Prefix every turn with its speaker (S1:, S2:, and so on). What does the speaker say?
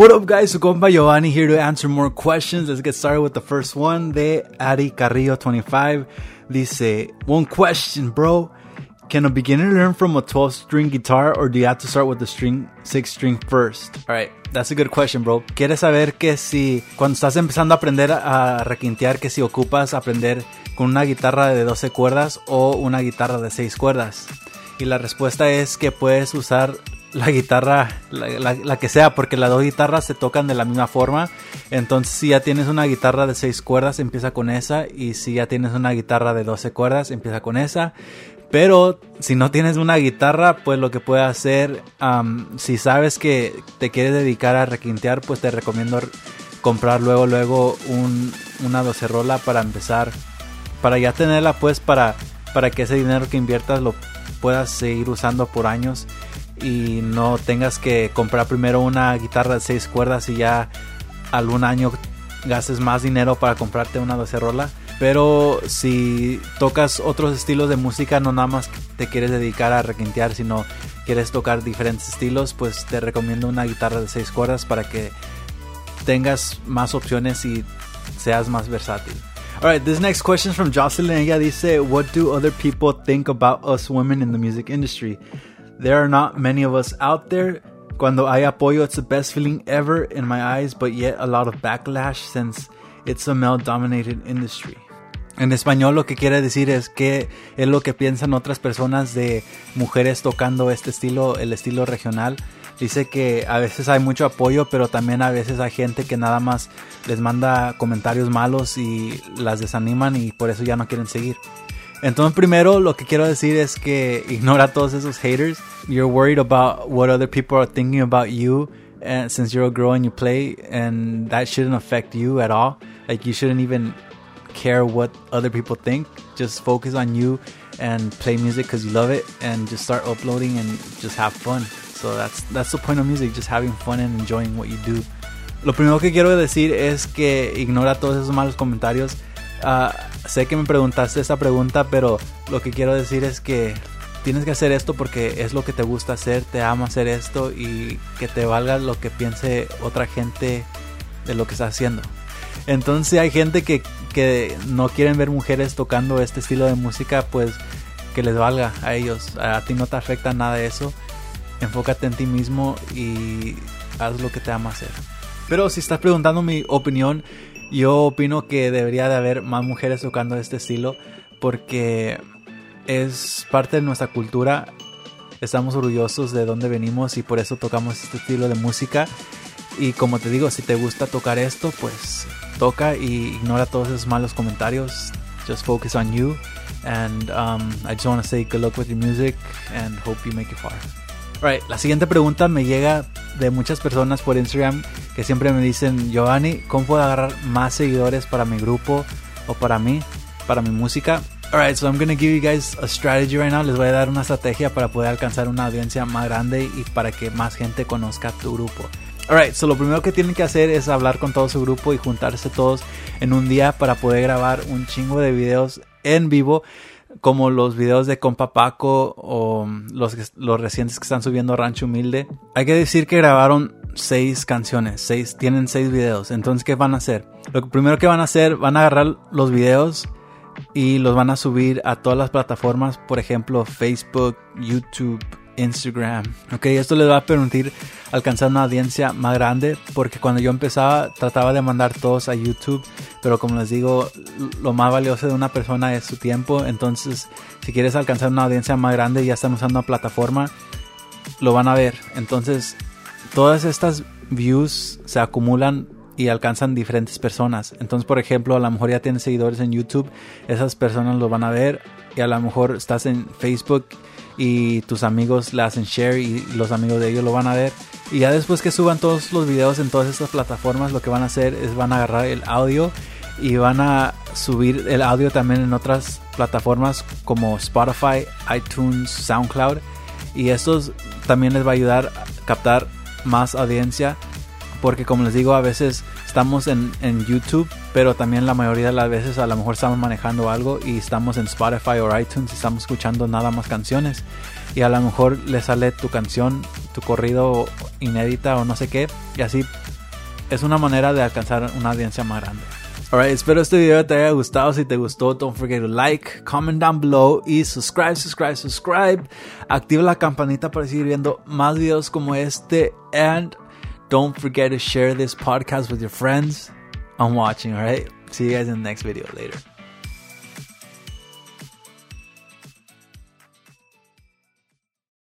S1: What up, guys? Su compa Giovanni here to answer more questions. Let's get started with the first one de Ari Carrillo 25. Dice, one question, bro. Can a beginner learn from a 12 string guitar or do you have to start with the string 6 string first? Alright, that's a good question, bro. ¿Quieres saber que si cuando estás empezando a aprender a requintear que si ocupas aprender con una guitarra de 12 cuerdas o una guitarra de 6 cuerdas? Y la respuesta es que puedes usar la guitarra, la, que sea, porque las dos guitarras se tocan de la misma forma. Entonces, si ya tienes una guitarra de 6 cuerdas, empieza con esa. Y si ya tienes una guitarra de 12 cuerdas, empieza con esa. Pero si no tienes una guitarra, pues lo que puedes hacer, si sabes que te quieres dedicar a requintear, pues te recomiendo comprar luego, luego un, una docerola para empezar. Para ya tenerla, pues para, para que ese dinero que inviertas lo puedas seguir usando por años y no tengas que comprar primero una guitarra de seis cuerdas y ya algún año gastes más dinero para comprarte una docerola. Pero si tocas otros estilos de música, no nada más te quieres dedicar a requintear, sino quieres tocar diferentes estilos, pues te recomiendo una guitarra de seis cuerdas para que tengas más opciones y seas más versátil. Alright, this next question is from Jocelyn. Ella dice, What do other people think about us women in the music industry? There are not many of us out there. Cuando hay apoyo, it's the best feeling ever in my eyes, but yet a lot of backlash since it's a male dominated industry. En español lo que quiere decir es que es lo que piensan otras personas de mujeres tocando este estilo, el estilo regional. Dice que a veces hay mucho apoyo, pero también a veces hay gente que nada más les manda comentarios malos y las desaniman y por eso ya no quieren seguir. Entonces, primero lo que quiero decir es que ignora a todos esos haters. You're worried about what other people are thinking about you and eh, since you're a girl and you play, and that shouldn't affect you at all. Like, you shouldn't even care what other people think. Just focus on you and play music because you love it, and just start uploading and just have fun. So that's that's the point of music, just having fun and enjoying what you do. Lo primero que quiero decir es que ignora todos esos malos comentarios. Uh, sé que me preguntaste esta pregunta, pero lo que quiero decir es que tienes que hacer esto porque es lo que te gusta hacer, te ama hacer esto y que te valga lo que piense otra gente de lo que estás haciendo. Entonces hay gente que, que no quieren ver mujeres tocando este estilo de música, pues que les valga a ellos. A ti no te afecta nada eso. Enfócate en ti mismo y haz lo que te ama hacer. Pero si estás preguntando mi opinión, yo opino que debería de haber más mujeres tocando este estilo porque es parte de nuestra cultura. Estamos orgullosos de dónde venimos y por eso tocamos este estilo de música. Y como te digo, si te gusta tocar esto, pues toca y ignora todos esos malos comentarios. Just focus on you. And um, I just want to say good luck with your music and hope you make it far. Right, la siguiente pregunta me llega de muchas personas por Instagram siempre me dicen, Giovanni, ¿cómo puedo agarrar más seguidores para mi grupo o para mí, para mi música? Alright, so I'm gonna give you guys a strategy right now. Les voy a dar una estrategia para poder alcanzar una audiencia más grande y para que más gente conozca tu grupo. Alright, so lo primero que tienen que hacer es hablar con todo su grupo y juntarse todos en un día para poder grabar un chingo de videos en vivo como los videos de Compa Paco o los, los recientes que están subiendo Rancho Humilde. Hay que decir que grabaron seis canciones, seis, tienen seis videos. Entonces, ¿qué van a hacer? Lo primero que van a hacer, van a agarrar los videos y los van a subir a todas las plataformas, por ejemplo, Facebook, YouTube, Instagram. Ok, esto les va a permitir alcanzar una audiencia más grande porque cuando yo empezaba trataba de mandar todos a YouTube, pero como les digo, lo más valioso de una persona es su tiempo. Entonces, si quieres alcanzar una audiencia más grande ya están usando una plataforma, lo van a ver. Entonces, todas estas views se acumulan y alcanzan diferentes personas. Entonces, por ejemplo, a lo mejor ya tienes seguidores en YouTube, esas personas lo van a ver y a lo mejor estás en Facebook y tus amigos le hacen share y los amigos de ellos lo van a ver. Y ya después que suban todos los videos en todas estas plataformas, lo que van a hacer es van a agarrar el audio y van a subir el audio también en otras plataformas como Spotify, iTunes, SoundCloud. Y esto también les va a ayudar a captar más audiencia porque como les digo a veces estamos en, en, YouTube pero también la mayoría de las veces a lo mejor estamos manejando algo y estamos en Spotify o iTunes y estamos escuchando nada más canciones y a lo mejor le sale tu canción tu corrido inédita o no sé qué y así es una manera de alcanzar una audiencia más grande. Alright, espero este video te haya gustado. Si te gustó, don't forget to like, comment down below y subscribe, subscribe, subscribe. Activa la campanita para seguir viendo más videos como este. And don't forget to share this podcast with your friends. I'm watching, alright? See you guys in the next video. Later.